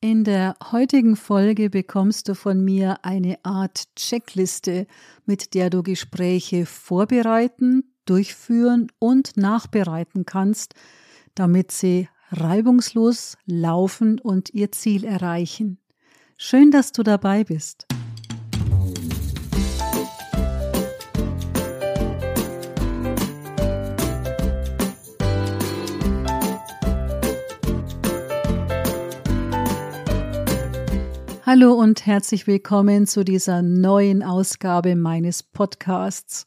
In der heutigen Folge bekommst du von mir eine Art Checkliste, mit der du Gespräche vorbereiten, durchführen und nachbereiten kannst, damit sie reibungslos laufen und ihr Ziel erreichen. Schön, dass du dabei bist. Hallo und herzlich willkommen zu dieser neuen Ausgabe meines Podcasts.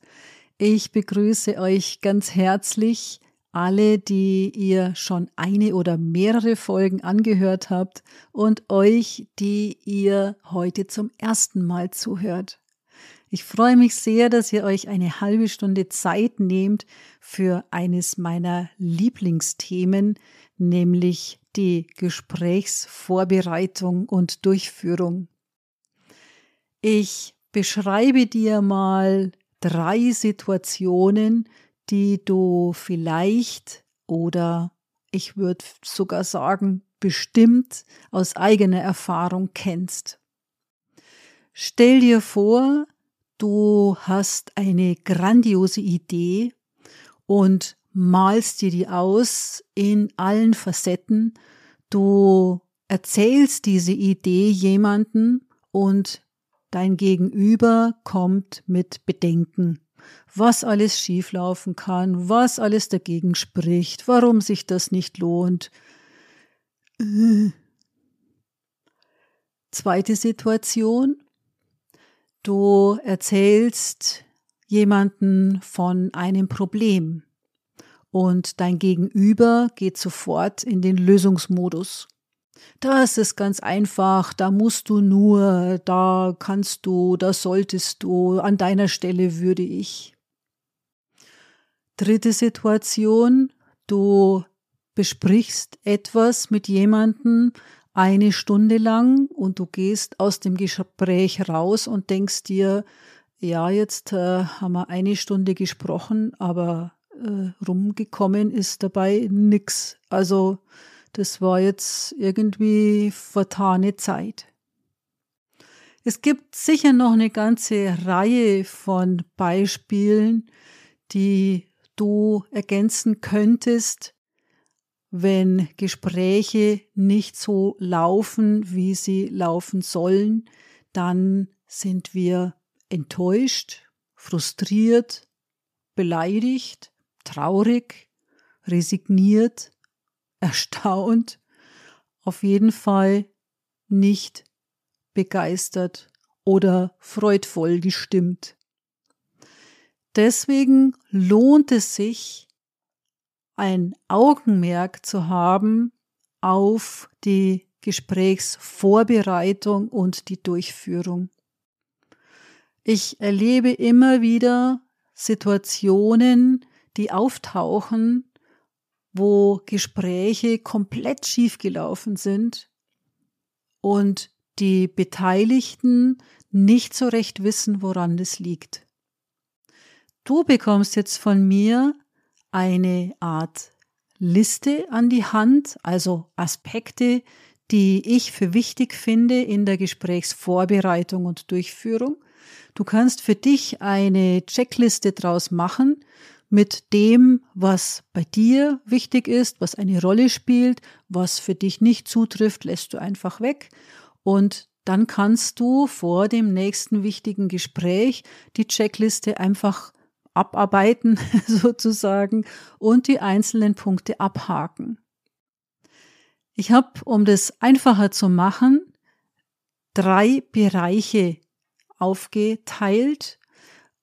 Ich begrüße euch ganz herzlich, alle, die ihr schon eine oder mehrere Folgen angehört habt und euch, die ihr heute zum ersten Mal zuhört. Ich freue mich sehr, dass ihr euch eine halbe Stunde Zeit nehmt für eines meiner Lieblingsthemen, nämlich die Gesprächsvorbereitung und Durchführung. Ich beschreibe dir mal drei Situationen, die du vielleicht oder ich würde sogar sagen, bestimmt aus eigener Erfahrung kennst. Stell dir vor, du hast eine grandiose Idee und malst dir die aus in allen Facetten. Du erzählst diese Idee jemanden und dein Gegenüber kommt mit Bedenken, was alles schieflaufen kann, was alles dagegen spricht, warum sich das nicht lohnt. Zweite Situation. Du erzählst jemanden von einem Problem und dein Gegenüber geht sofort in den Lösungsmodus. Das ist ganz einfach, da musst du nur, da kannst du, da solltest du, an deiner Stelle würde ich. Dritte Situation, du besprichst etwas mit jemandem eine Stunde lang und du gehst aus dem Gespräch raus und denkst dir, ja, jetzt äh, haben wir eine Stunde gesprochen, aber äh, rumgekommen ist dabei nix. Also das war jetzt irgendwie vertane Zeit. Es gibt sicher noch eine ganze Reihe von Beispielen, die du ergänzen könntest, wenn Gespräche nicht so laufen, wie sie laufen sollen, dann sind wir enttäuscht, frustriert, beleidigt traurig, resigniert, erstaunt, auf jeden Fall nicht begeistert oder freudvoll gestimmt. Deswegen lohnt es sich, ein Augenmerk zu haben auf die Gesprächsvorbereitung und die Durchführung. Ich erlebe immer wieder Situationen, die auftauchen, wo Gespräche komplett schiefgelaufen sind und die Beteiligten nicht so recht wissen, woran es liegt. Du bekommst jetzt von mir eine Art Liste an die Hand, also Aspekte, die ich für wichtig finde in der Gesprächsvorbereitung und Durchführung. Du kannst für dich eine Checkliste draus machen mit dem, was bei dir wichtig ist, was eine Rolle spielt, was für dich nicht zutrifft, lässt du einfach weg und dann kannst du vor dem nächsten wichtigen Gespräch die Checkliste einfach abarbeiten sozusagen und die einzelnen Punkte abhaken. Ich habe, um das einfacher zu machen, drei Bereiche aufgeteilt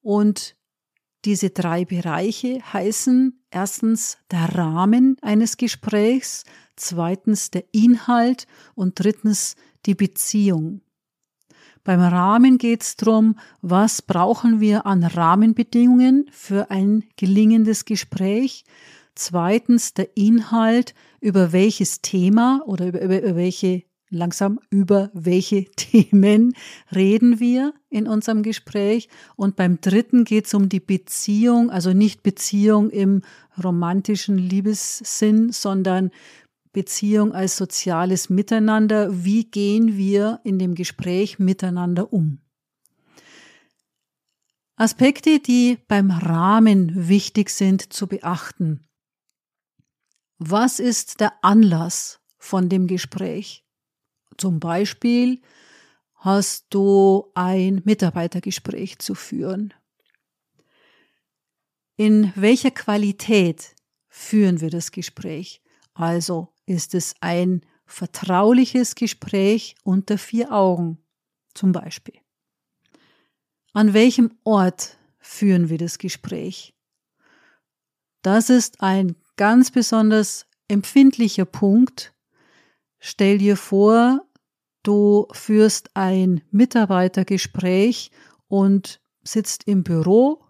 und diese drei Bereiche heißen erstens der Rahmen eines Gesprächs, zweitens der Inhalt und drittens die Beziehung. Beim Rahmen geht es darum, was brauchen wir an Rahmenbedingungen für ein gelingendes Gespräch. Zweitens der Inhalt, über welches Thema oder über, über, über welche langsam über welche Themen reden wir in unserem Gespräch. Und beim dritten geht es um die Beziehung, also nicht Beziehung im romantischen Liebessinn, sondern Beziehung als soziales Miteinander. Wie gehen wir in dem Gespräch miteinander um? Aspekte, die beim Rahmen wichtig sind zu beachten. Was ist der Anlass von dem Gespräch? Zum Beispiel hast du ein Mitarbeitergespräch zu führen. In welcher Qualität führen wir das Gespräch? Also ist es ein vertrauliches Gespräch unter vier Augen zum Beispiel. An welchem Ort führen wir das Gespräch? Das ist ein ganz besonders empfindlicher Punkt. Stell dir vor, du führst ein Mitarbeitergespräch und sitzt im Büro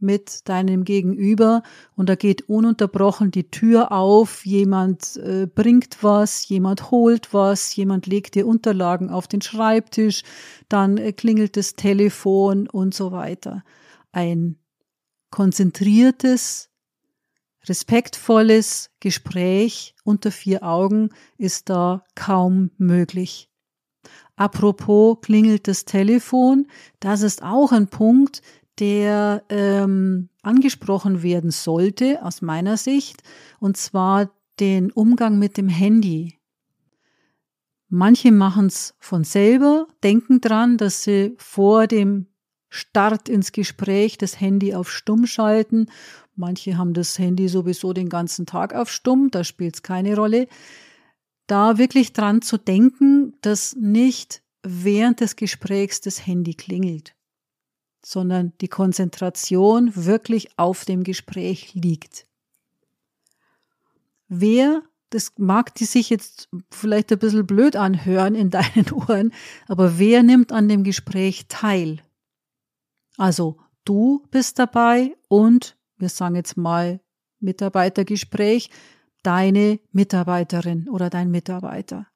mit deinem Gegenüber und da geht ununterbrochen die Tür auf, jemand äh, bringt was, jemand holt was, jemand legt dir Unterlagen auf den Schreibtisch, dann äh, klingelt das Telefon und so weiter. Ein konzentriertes, respektvolles Gespräch unter vier Augen ist da kaum möglich. Apropos klingelt das Telefon, das ist auch ein Punkt, der ähm, angesprochen werden sollte, aus meiner Sicht, und zwar den Umgang mit dem Handy. Manche machen es von selber, denken dran, dass sie vor dem Start ins Gespräch das Handy auf Stumm schalten. Manche haben das Handy sowieso den ganzen Tag auf Stumm, da spielt es keine Rolle. Da wirklich dran zu denken, dass nicht während des Gesprächs das Handy klingelt sondern die Konzentration wirklich auf dem Gespräch liegt. Wer, das mag die sich jetzt vielleicht ein bisschen blöd anhören in deinen Ohren, aber wer nimmt an dem Gespräch teil? Also du bist dabei und wir sagen jetzt mal Mitarbeitergespräch, deine Mitarbeiterin oder dein Mitarbeiter.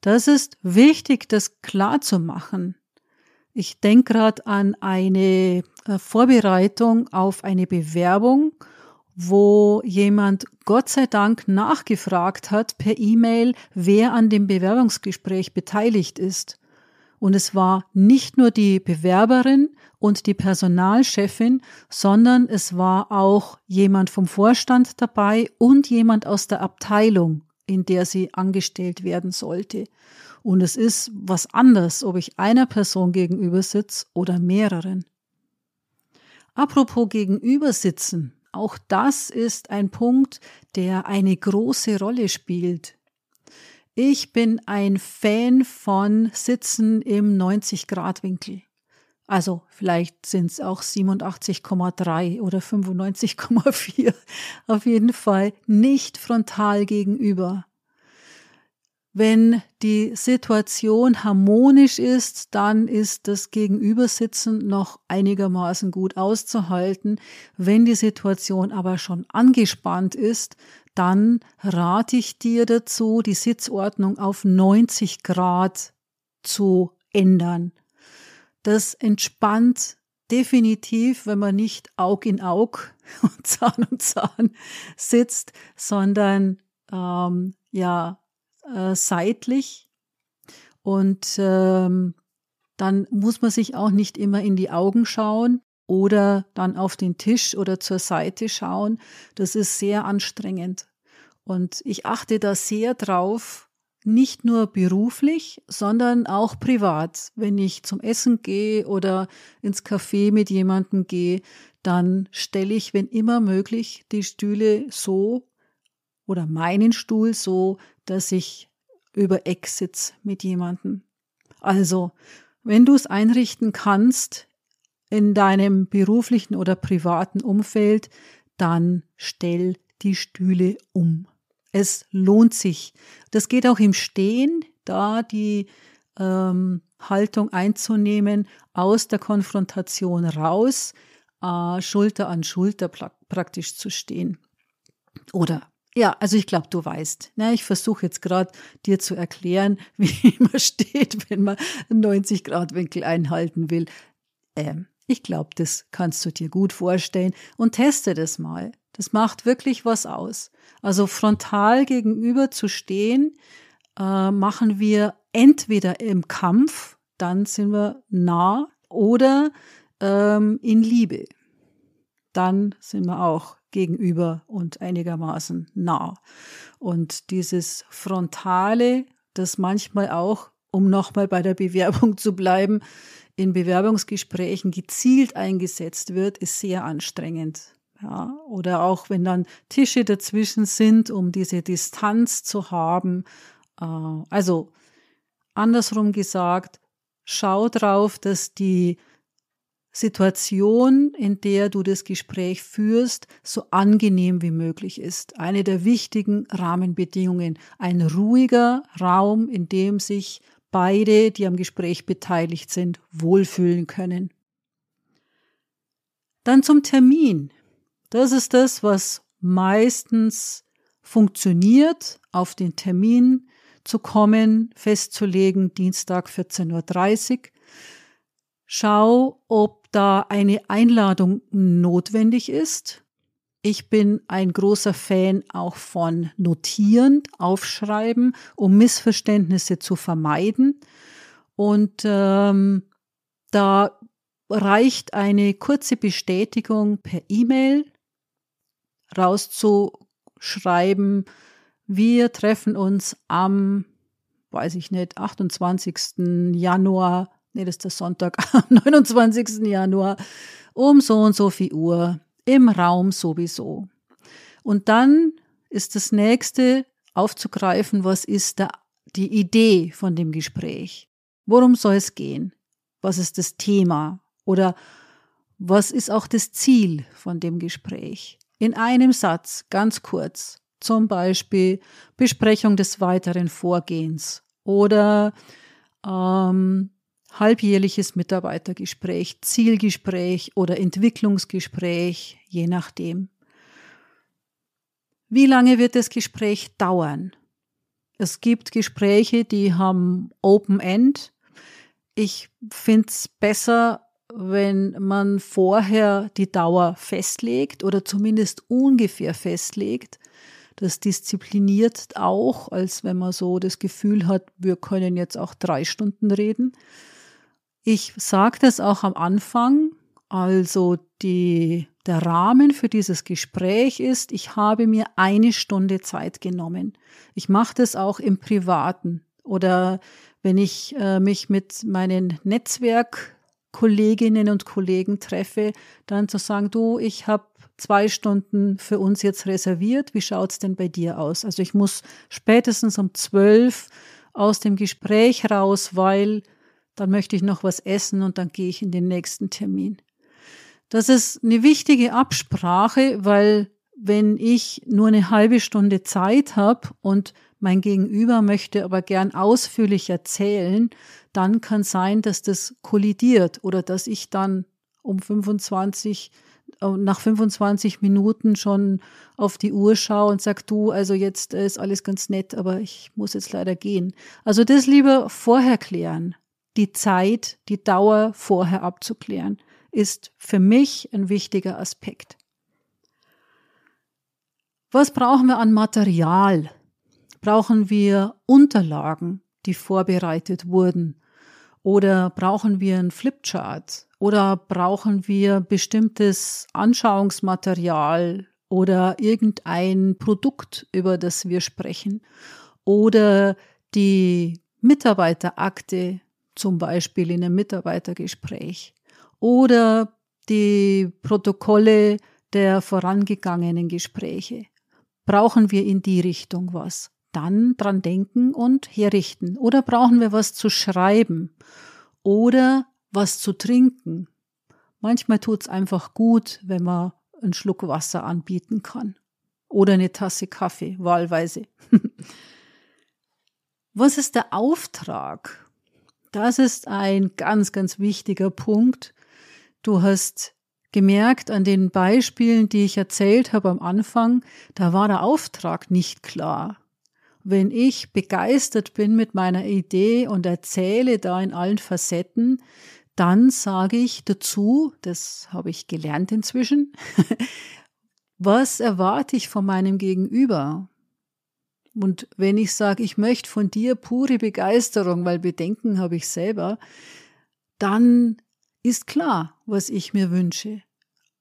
Das ist wichtig, das klar zu machen. Ich denke gerade an eine äh, Vorbereitung auf eine Bewerbung, wo jemand Gott sei Dank nachgefragt hat per E-Mail, wer an dem Bewerbungsgespräch beteiligt ist. Und es war nicht nur die Bewerberin und die Personalchefin, sondern es war auch jemand vom Vorstand dabei und jemand aus der Abteilung, in der sie angestellt werden sollte. Und es ist was anderes, ob ich einer Person gegenüber sitze oder mehreren. Apropos gegenüber sitzen, auch das ist ein Punkt, der eine große Rolle spielt. Ich bin ein Fan von Sitzen im 90-Grad-Winkel. Also vielleicht sind es auch 87,3 oder 95,4. Auf jeden Fall nicht frontal gegenüber. Wenn die Situation harmonisch ist, dann ist das Gegenübersitzen noch einigermaßen gut auszuhalten. Wenn die Situation aber schon angespannt ist, dann rate ich dir dazu, die Sitzordnung auf 90 Grad zu ändern. Das entspannt definitiv, wenn man nicht Aug in Aug und Zahn um Zahn sitzt, sondern ähm, ja äh, seitlich und ähm, dann muss man sich auch nicht immer in die Augen schauen oder dann auf den Tisch oder zur Seite schauen. Das ist sehr anstrengend. Und ich achte da sehr drauf, nicht nur beruflich, sondern auch privat. Wenn ich zum Essen gehe oder ins Café mit jemandem gehe, dann stelle ich, wenn immer möglich, die Stühle so oder meinen Stuhl so, dass ich über Eck sitze mit jemandem. Also, wenn du es einrichten kannst in deinem beruflichen oder privaten Umfeld, dann stell die Stühle um. Es lohnt sich. Das geht auch im Stehen, da die ähm, Haltung einzunehmen, aus der Konfrontation raus, äh, Schulter an Schulter praktisch zu stehen. Oder ja, also ich glaube, du weißt. Ne? Ich versuche jetzt gerade dir zu erklären, wie man steht, wenn man einen 90-Grad-Winkel einhalten will. Ähm, Ich glaube, das kannst du dir gut vorstellen und teste das mal. Das macht wirklich was aus. Also frontal gegenüber zu stehen, äh, machen wir entweder im Kampf, dann sind wir nah, oder ähm, in Liebe. Dann sind wir auch gegenüber und einigermaßen nah. Und dieses Frontale, das manchmal auch, um nochmal bei der Bewerbung zu bleiben, in Bewerbungsgesprächen gezielt eingesetzt wird, ist sehr anstrengend. Ja, oder auch wenn dann Tische dazwischen sind, um diese Distanz zu haben. Äh, also andersrum gesagt, schau drauf, dass die Situation, in der du das Gespräch führst, so angenehm wie möglich ist. Eine der wichtigen Rahmenbedingungen. Ein ruhiger Raum, in dem sich beide, die am Gespräch beteiligt sind, wohlfühlen können. Dann zum Termin. Das ist das, was meistens funktioniert, auf den Termin zu kommen, festzulegen, Dienstag 14.30 Uhr. Schau, ob da eine Einladung notwendig ist. Ich bin ein großer Fan auch von Notieren, Aufschreiben, um Missverständnisse zu vermeiden. Und ähm, da reicht eine kurze Bestätigung per E-Mail rauszuschreiben, wir treffen uns am, weiß ich nicht, 28. Januar, nee, das ist der Sonntag, am 29. Januar um so und so viel Uhr im Raum sowieso. Und dann ist das nächste aufzugreifen, was ist da die Idee von dem Gespräch? Worum soll es gehen? Was ist das Thema? Oder was ist auch das Ziel von dem Gespräch? In einem Satz, ganz kurz, zum Beispiel Besprechung des weiteren Vorgehens oder ähm, halbjährliches Mitarbeitergespräch, Zielgespräch oder Entwicklungsgespräch, je nachdem. Wie lange wird das Gespräch dauern? Es gibt Gespräche, die haben Open End. Ich finde es besser, wenn man vorher die Dauer festlegt oder zumindest ungefähr festlegt. Das diszipliniert auch, als wenn man so das Gefühl hat, wir können jetzt auch drei Stunden reden. Ich sage das auch am Anfang. Also die, der Rahmen für dieses Gespräch ist, ich habe mir eine Stunde Zeit genommen. Ich mache das auch im Privaten oder wenn ich äh, mich mit meinen Netzwerk Kolleginnen und Kollegen treffe, dann zu sagen, du, ich habe zwei Stunden für uns jetzt reserviert, wie schaut's denn bei dir aus? Also ich muss spätestens um zwölf aus dem Gespräch raus, weil dann möchte ich noch was essen und dann gehe ich in den nächsten Termin. Das ist eine wichtige Absprache, weil wenn ich nur eine halbe Stunde Zeit habe und mein Gegenüber möchte aber gern ausführlich erzählen, dann kann sein, dass das kollidiert oder dass ich dann um 25 äh, nach 25 Minuten schon auf die Uhr schaue und sage, du, also jetzt ist alles ganz nett, aber ich muss jetzt leider gehen. Also das lieber vorher klären. Die Zeit, die Dauer vorher abzuklären, ist für mich ein wichtiger Aspekt. Was brauchen wir an Material? Brauchen wir Unterlagen, die vorbereitet wurden? Oder brauchen wir einen Flipchart? Oder brauchen wir bestimmtes Anschauungsmaterial oder irgendein Produkt, über das wir sprechen? Oder die Mitarbeiterakte, zum Beispiel in einem Mitarbeitergespräch? Oder die Protokolle der vorangegangenen Gespräche? Brauchen wir in die Richtung was? dann dran denken und herrichten. Oder brauchen wir was zu schreiben oder was zu trinken. Manchmal tut es einfach gut, wenn man einen Schluck Wasser anbieten kann. Oder eine Tasse Kaffee, wahlweise. was ist der Auftrag? Das ist ein ganz, ganz wichtiger Punkt. Du hast gemerkt an den Beispielen, die ich erzählt habe am Anfang, da war der Auftrag nicht klar wenn ich begeistert bin mit meiner Idee und erzähle da in allen Facetten, dann sage ich dazu, das habe ich gelernt inzwischen, was erwarte ich von meinem Gegenüber? Und wenn ich sage, ich möchte von dir pure Begeisterung, weil Bedenken habe ich selber, dann ist klar, was ich mir wünsche.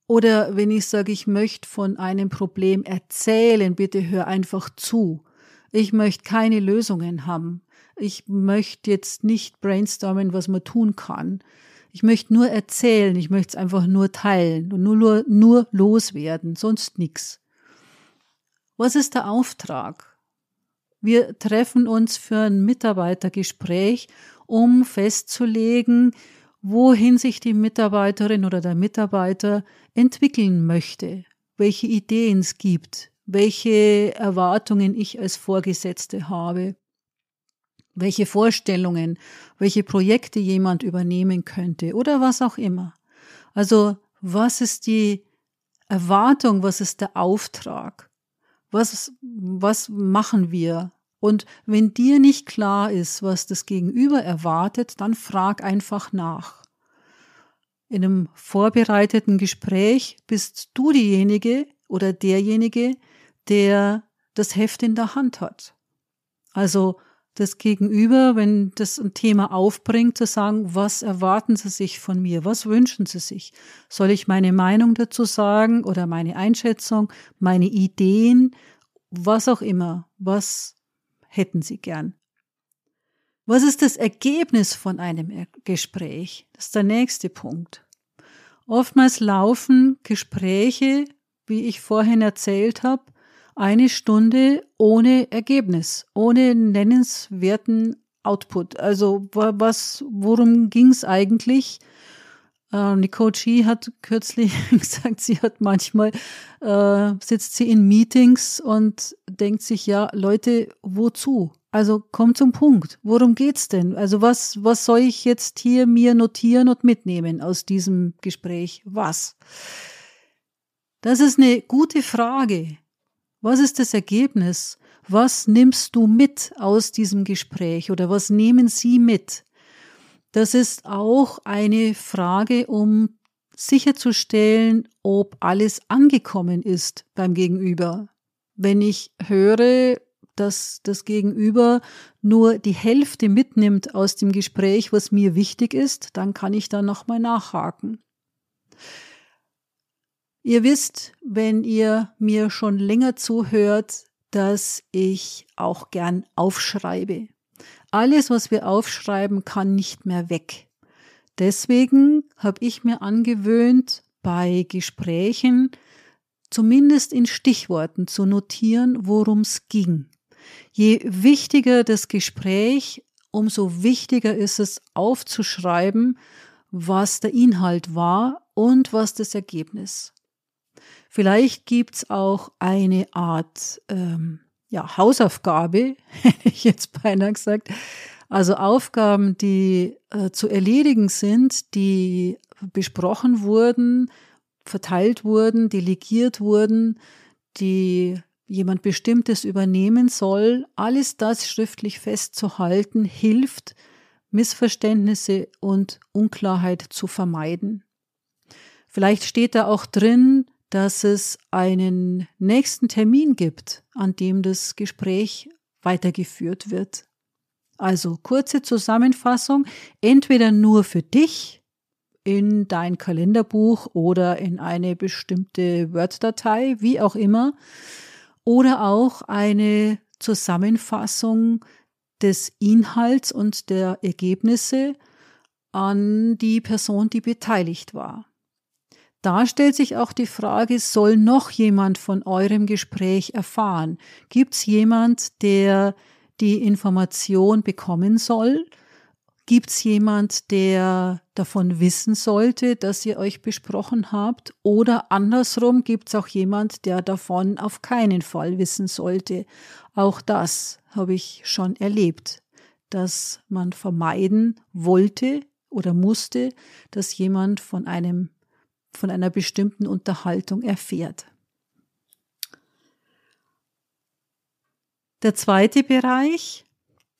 Oder wenn ich sage, ich möchte von einem Problem erzählen, bitte hör einfach zu. Ich möchte keine Lösungen haben. Ich möchte jetzt nicht brainstormen, was man tun kann. Ich möchte nur erzählen, ich möchte es einfach nur teilen und nur, nur, nur loswerden, sonst nichts. Was ist der Auftrag? Wir treffen uns für ein Mitarbeitergespräch, um festzulegen, wohin sich die Mitarbeiterin oder der Mitarbeiter entwickeln möchte, welche Ideen es gibt, welche Erwartungen ich als Vorgesetzte habe welche Vorstellungen, welche Projekte jemand übernehmen könnte oder was auch immer. Also was ist die Erwartung, was ist der Auftrag? Was, was machen wir? Und wenn dir nicht klar ist, was das Gegenüber erwartet, dann frag einfach nach. In einem vorbereiteten Gespräch bist du diejenige oder derjenige, der das Heft in der Hand hat. Also das Gegenüber, wenn das ein Thema aufbringt, zu sagen, was erwarten Sie sich von mir? Was wünschen Sie sich? Soll ich meine Meinung dazu sagen oder meine Einschätzung, meine Ideen, was auch immer? Was hätten Sie gern? Was ist das Ergebnis von einem Gespräch? Das ist der nächste Punkt. Oftmals laufen Gespräche, wie ich vorhin erzählt habe, eine Stunde ohne Ergebnis, ohne nennenswerten Output. Also was, worum ging es eigentlich? Äh, Nicole G hat kürzlich gesagt, sie hat manchmal, äh, sitzt sie in Meetings und denkt sich, ja, Leute, wozu? Also komm zum Punkt. Worum geht's denn? Also was, was soll ich jetzt hier mir notieren und mitnehmen aus diesem Gespräch? Was? Das ist eine gute Frage. Was ist das Ergebnis? Was nimmst du mit aus diesem Gespräch oder was nehmen Sie mit? Das ist auch eine Frage, um sicherzustellen, ob alles angekommen ist beim Gegenüber. Wenn ich höre, dass das Gegenüber nur die Hälfte mitnimmt aus dem Gespräch, was mir wichtig ist, dann kann ich da nochmal nachhaken. Ihr wisst, wenn ihr mir schon länger zuhört, dass ich auch gern aufschreibe. Alles, was wir aufschreiben, kann nicht mehr weg. Deswegen habe ich mir angewöhnt, bei Gesprächen zumindest in Stichworten zu notieren, worum es ging. Je wichtiger das Gespräch, umso wichtiger ist es aufzuschreiben, was der Inhalt war und was das Ergebnis. Vielleicht gibt's auch eine Art ähm, ja, Hausaufgabe, hätte ich jetzt beinahe gesagt. Also Aufgaben, die äh, zu erledigen sind, die besprochen wurden, verteilt wurden, delegiert wurden, die jemand Bestimmtes übernehmen soll. Alles das schriftlich festzuhalten, hilft, Missverständnisse und Unklarheit zu vermeiden. Vielleicht steht da auch drin, dass es einen nächsten Termin gibt, an dem das Gespräch weitergeführt wird. Also kurze Zusammenfassung, entweder nur für dich in dein Kalenderbuch oder in eine bestimmte Word-Datei, wie auch immer, oder auch eine Zusammenfassung des Inhalts und der Ergebnisse an die Person, die beteiligt war. Da stellt sich auch die Frage, soll noch jemand von eurem Gespräch erfahren? Gibt es jemand, der die Information bekommen soll? Gibt es jemand, der davon wissen sollte, dass ihr euch besprochen habt? Oder andersrum gibt es auch jemand, der davon auf keinen Fall wissen sollte? Auch das habe ich schon erlebt, dass man vermeiden wollte oder musste, dass jemand von einem von einer bestimmten Unterhaltung erfährt. Der zweite Bereich,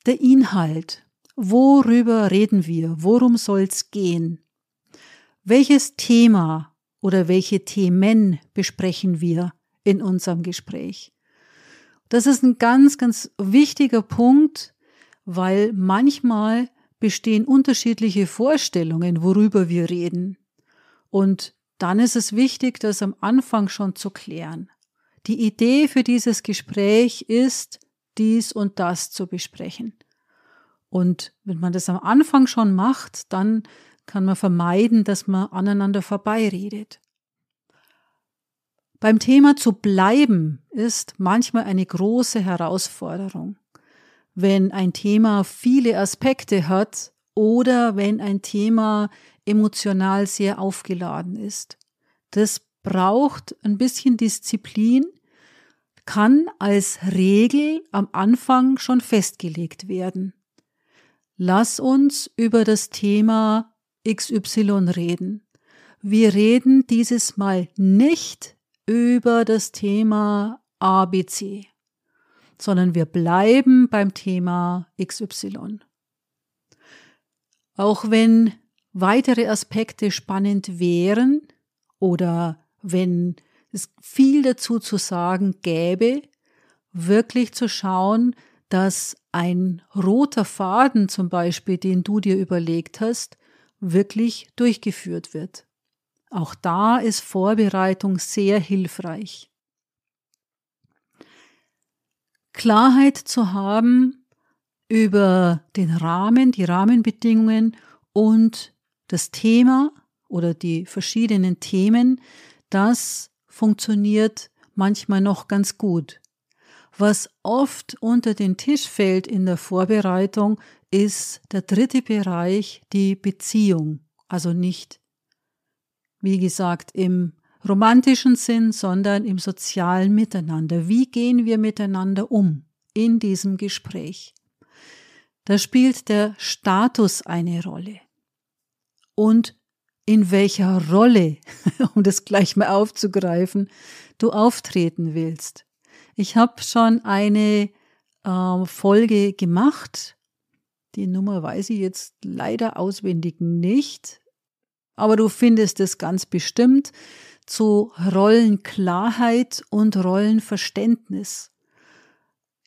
der Inhalt. Worüber reden wir? Worum soll es gehen? welches Thema oder welche Themen besprechen wir in unserem Gespräch? Das ist ein ganz, ganz wichtiger Punkt, weil manchmal bestehen unterschiedliche Vorstellungen, worüber wir reden. Und dann ist es wichtig, das am Anfang schon zu klären. Die Idee für dieses Gespräch ist, dies und das zu besprechen. Und wenn man das am Anfang schon macht, dann kann man vermeiden, dass man aneinander vorbeiredet. Beim Thema zu bleiben ist manchmal eine große Herausforderung. Wenn ein Thema viele Aspekte hat oder wenn ein Thema emotional sehr aufgeladen ist. Das braucht ein bisschen Disziplin, kann als Regel am Anfang schon festgelegt werden. Lass uns über das Thema XY reden. Wir reden dieses Mal nicht über das Thema ABC, sondern wir bleiben beim Thema XY. Auch wenn weitere Aspekte spannend wären oder wenn es viel dazu zu sagen gäbe, wirklich zu schauen, dass ein roter Faden zum Beispiel, den du dir überlegt hast, wirklich durchgeführt wird. Auch da ist Vorbereitung sehr hilfreich. Klarheit zu haben über den Rahmen, die Rahmenbedingungen und das Thema oder die verschiedenen Themen, das funktioniert manchmal noch ganz gut. Was oft unter den Tisch fällt in der Vorbereitung, ist der dritte Bereich, die Beziehung. Also nicht, wie gesagt, im romantischen Sinn, sondern im sozialen Miteinander. Wie gehen wir miteinander um in diesem Gespräch? Da spielt der Status eine Rolle. Und in welcher Rolle, um das gleich mal aufzugreifen, du auftreten willst. Ich habe schon eine äh, Folge gemacht. Die Nummer weiß ich jetzt leider auswendig nicht, aber du findest es ganz bestimmt zu Rollenklarheit und Rollenverständnis.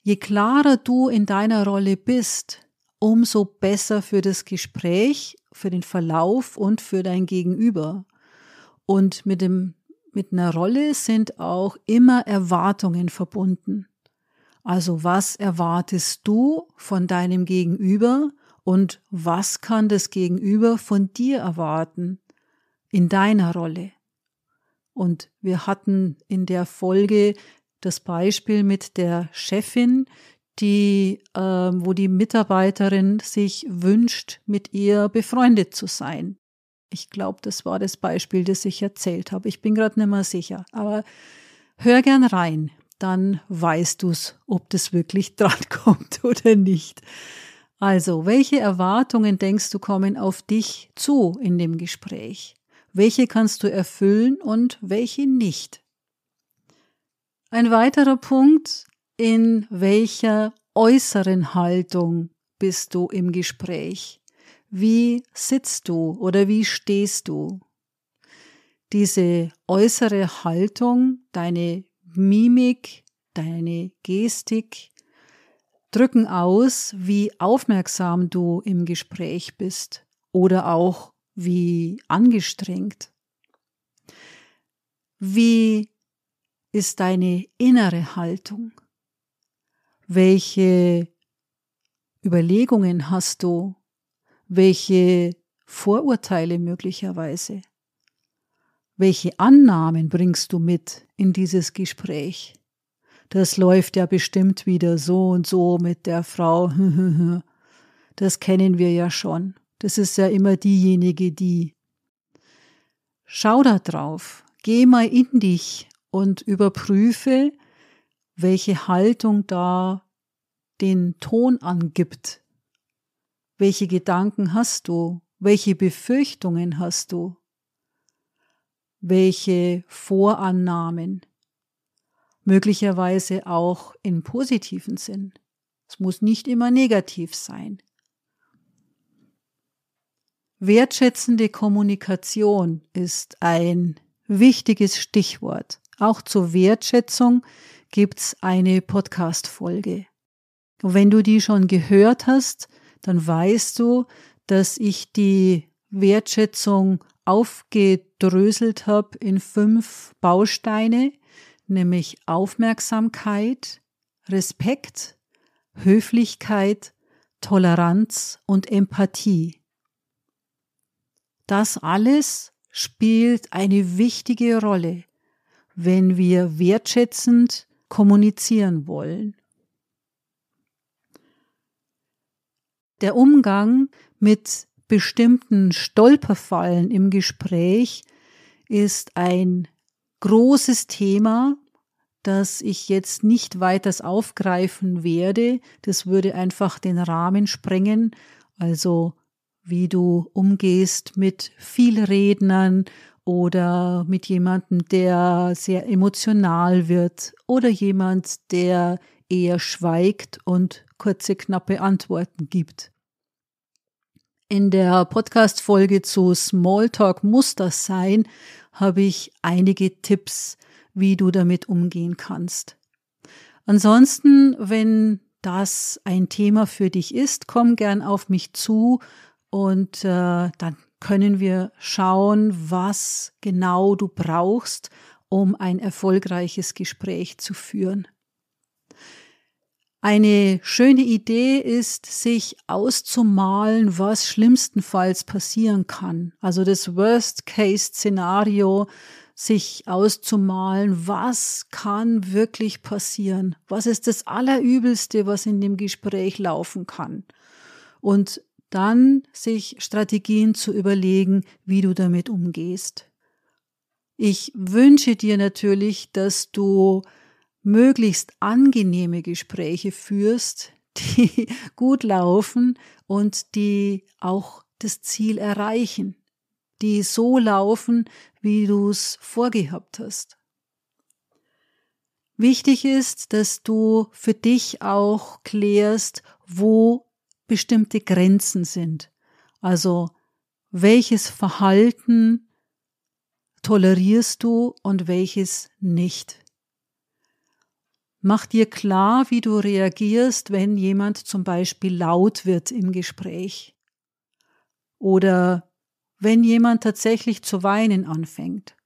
Je klarer du in deiner Rolle bist, umso besser für das Gespräch, für den Verlauf und für dein Gegenüber. Und mit dem mit einer Rolle sind auch immer Erwartungen verbunden. Also was erwartest du von deinem Gegenüber und was kann das Gegenüber von dir erwarten in deiner Rolle? Und wir hatten in der Folge das Beispiel mit der Chefin, die, äh, wo die Mitarbeiterin sich wünscht, mit ihr befreundet zu sein. Ich glaube, das war das Beispiel, das ich erzählt habe. Ich bin gerade nicht mehr sicher. Aber hör gern rein, dann weißt du's, ob das wirklich drankommt oder nicht. Also, welche Erwartungen denkst du kommen auf dich zu in dem Gespräch? Welche kannst du erfüllen und welche nicht? Ein weiterer Punkt, in welcher äußeren Haltung bist du im Gespräch? Wie sitzt du oder wie stehst du? Diese äußere Haltung, deine Mimik, deine Gestik drücken aus, wie aufmerksam du im Gespräch bist oder auch wie angestrengt. Wie ist deine innere Haltung? Welche Überlegungen hast du welche Vorurteile möglicherweise? Welche Annahmen bringst du mit in dieses Gespräch? Das läuft ja bestimmt wieder so und so mit der Frau. Das kennen wir ja schon. Das ist ja immer diejenige, die. Schau da drauf, geh mal in dich und überprüfe, welche Haltung da den Ton angibt welche Gedanken hast du? Welche Befürchtungen hast du? Welche Vorannahmen? Möglicherweise auch in positiven Sinn. Es muss nicht immer negativ sein. Wertschätzende Kommunikation ist ein wichtiges Stichwort. Auch zur Wertschätzung gibt's eine Podcast-Folge. Wenn du die schon gehört hast, dann weißt du, dass ich die Wertschätzung aufgedröselt habe in fünf Bausteine, nämlich Aufmerksamkeit, Respekt, Höflichkeit, Toleranz und Empathie. Das alles spielt eine wichtige Rolle, wenn wir wertschätzend kommunizieren wollen. Der Umgang mit bestimmten Stolperfallen im Gespräch ist ein großes Thema, das ich jetzt nicht weiters aufgreifen werde. Das würde einfach den Rahmen sprengen. Also wie du umgehst mit Vielrednern oder mit jemandem, der sehr emotional wird oder jemand, der eher schweigt und kurze, knappe Antworten gibt. In der Podcast-Folge zu Smalltalk muss das sein, habe ich einige Tipps, wie du damit umgehen kannst. Ansonsten, wenn das ein Thema für dich ist, komm gern auf mich zu und äh, dann können wir schauen, was genau du brauchst, um ein erfolgreiches Gespräch zu führen. Eine schöne Idee ist, sich auszumalen, was schlimmstenfalls passieren kann. Also das Worst-Case-Szenario, sich auszumalen, was kann wirklich passieren? Was ist das Allerübelste, was in dem Gespräch laufen kann? Und dann sich Strategien zu überlegen, wie du damit umgehst. Ich wünsche dir natürlich, dass du möglichst angenehme Gespräche führst, die gut laufen und die auch das Ziel erreichen, die so laufen, wie du es vorgehabt hast. Wichtig ist, dass du für dich auch klärst, wo bestimmte Grenzen sind. Also welches Verhalten tolerierst du und welches nicht. Mach dir klar, wie du reagierst, wenn jemand zum Beispiel laut wird im Gespräch oder wenn jemand tatsächlich zu weinen anfängt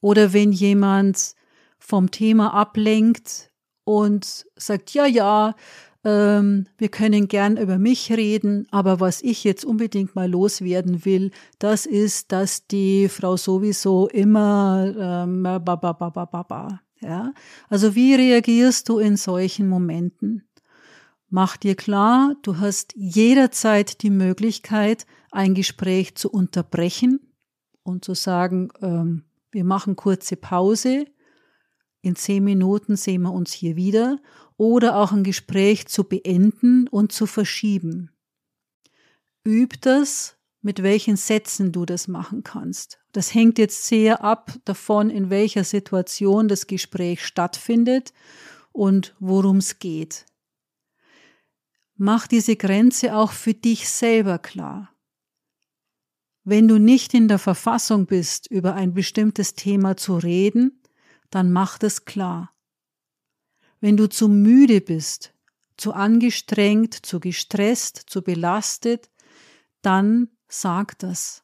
oder wenn jemand vom Thema ablenkt und sagt, ja, ja, ähm, wir können gern über mich reden, aber was ich jetzt unbedingt mal loswerden will, das ist, dass die Frau sowieso immer ähm, ba, ba, ba, ba, ba, ba. Ja? Also wie reagierst du in solchen Momenten? Mach dir klar, du hast jederzeit die Möglichkeit, ein Gespräch zu unterbrechen und zu sagen, ähm, wir machen kurze Pause, in zehn Minuten sehen wir uns hier wieder oder auch ein Gespräch zu beenden und zu verschieben. Üb das, mit welchen Sätzen du das machen kannst. Das hängt jetzt sehr ab davon, in welcher Situation das Gespräch stattfindet und worum es geht. Mach diese Grenze auch für dich selber klar. Wenn du nicht in der Verfassung bist, über ein bestimmtes Thema zu reden, dann mach das klar. Wenn du zu müde bist, zu angestrengt, zu gestresst, zu belastet, dann sag das.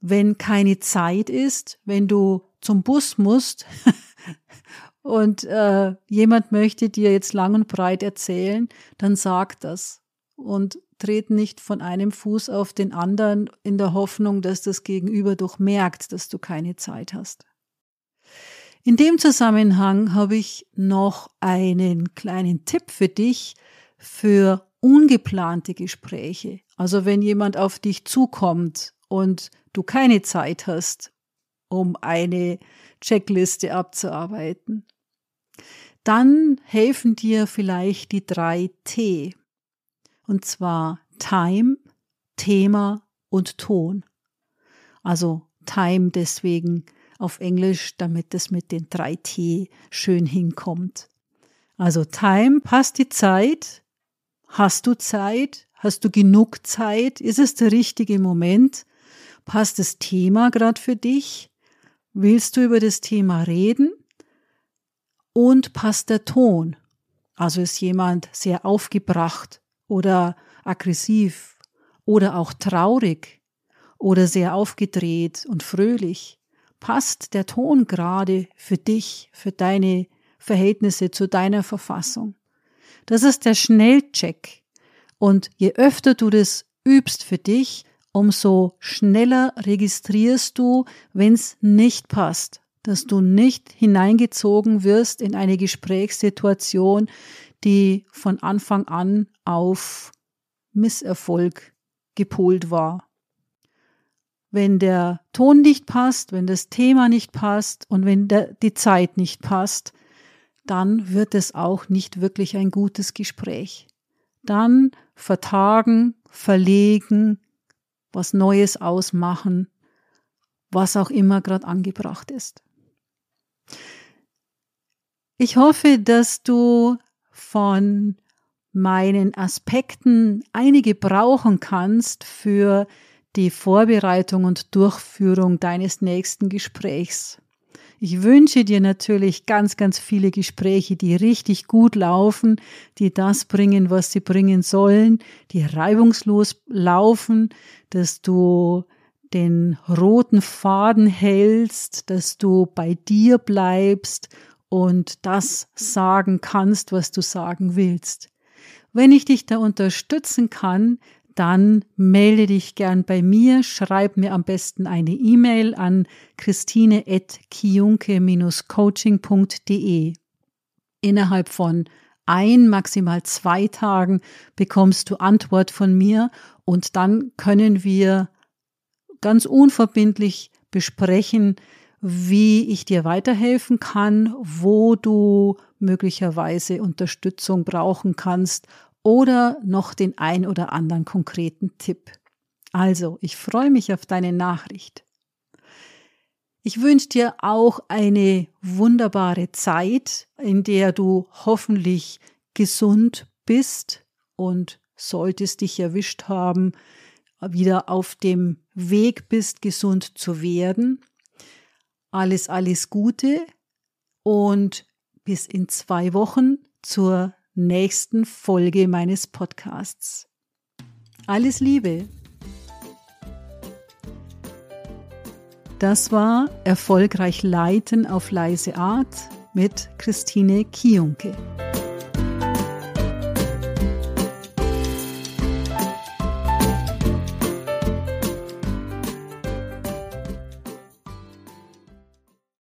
Wenn keine Zeit ist, wenn du zum Bus musst und äh, jemand möchte dir jetzt lang und breit erzählen, dann sag das und tret nicht von einem Fuß auf den anderen in der Hoffnung, dass das Gegenüber doch merkt, dass du keine Zeit hast. In dem Zusammenhang habe ich noch einen kleinen Tipp für dich für ungeplante Gespräche. Also wenn jemand auf dich zukommt und du keine Zeit hast, um eine Checkliste abzuarbeiten, dann helfen dir vielleicht die drei T. Und zwar Time, Thema und Ton. Also Time deswegen auf Englisch, damit es mit den drei T schön hinkommt. Also Time, passt die Zeit? Hast du Zeit? Hast du genug Zeit? Ist es der richtige Moment? Passt das Thema gerade für dich? Willst du über das Thema reden? Und passt der Ton? Also ist jemand sehr aufgebracht oder aggressiv oder auch traurig oder sehr aufgedreht und fröhlich? Passt der Ton gerade für dich, für deine Verhältnisse zu deiner Verfassung? Das ist der Schnellcheck. Und je öfter du das übst für dich, umso schneller registrierst du, wenn es nicht passt, dass du nicht hineingezogen wirst in eine Gesprächssituation, die von Anfang an auf Misserfolg gepolt war. Wenn der Ton nicht passt, wenn das Thema nicht passt und wenn der, die Zeit nicht passt, dann wird es auch nicht wirklich ein gutes Gespräch. Dann vertagen, verlegen, was Neues ausmachen, was auch immer gerade angebracht ist. Ich hoffe, dass du von meinen Aspekten einige brauchen kannst für die Vorbereitung und Durchführung deines nächsten Gesprächs. Ich wünsche dir natürlich ganz, ganz viele Gespräche, die richtig gut laufen, die das bringen, was sie bringen sollen, die reibungslos laufen, dass du den roten Faden hältst, dass du bei dir bleibst und das sagen kannst, was du sagen willst. Wenn ich dich da unterstützen kann, dann melde dich gern bei mir, schreib mir am besten eine E-Mail an christine.kiunke-coaching.de. Innerhalb von ein, maximal zwei Tagen bekommst du Antwort von mir und dann können wir ganz unverbindlich besprechen, wie ich dir weiterhelfen kann, wo du möglicherweise Unterstützung brauchen kannst oder noch den ein oder anderen konkreten Tipp. Also, ich freue mich auf deine Nachricht. Ich wünsche dir auch eine wunderbare Zeit, in der du hoffentlich gesund bist und solltest dich erwischt haben, wieder auf dem Weg bist, gesund zu werden. Alles, alles Gute und bis in zwei Wochen zur nächsten Folge meines Podcasts. Alles Liebe! Das war Erfolgreich Leiten auf leise Art mit Christine Kionke.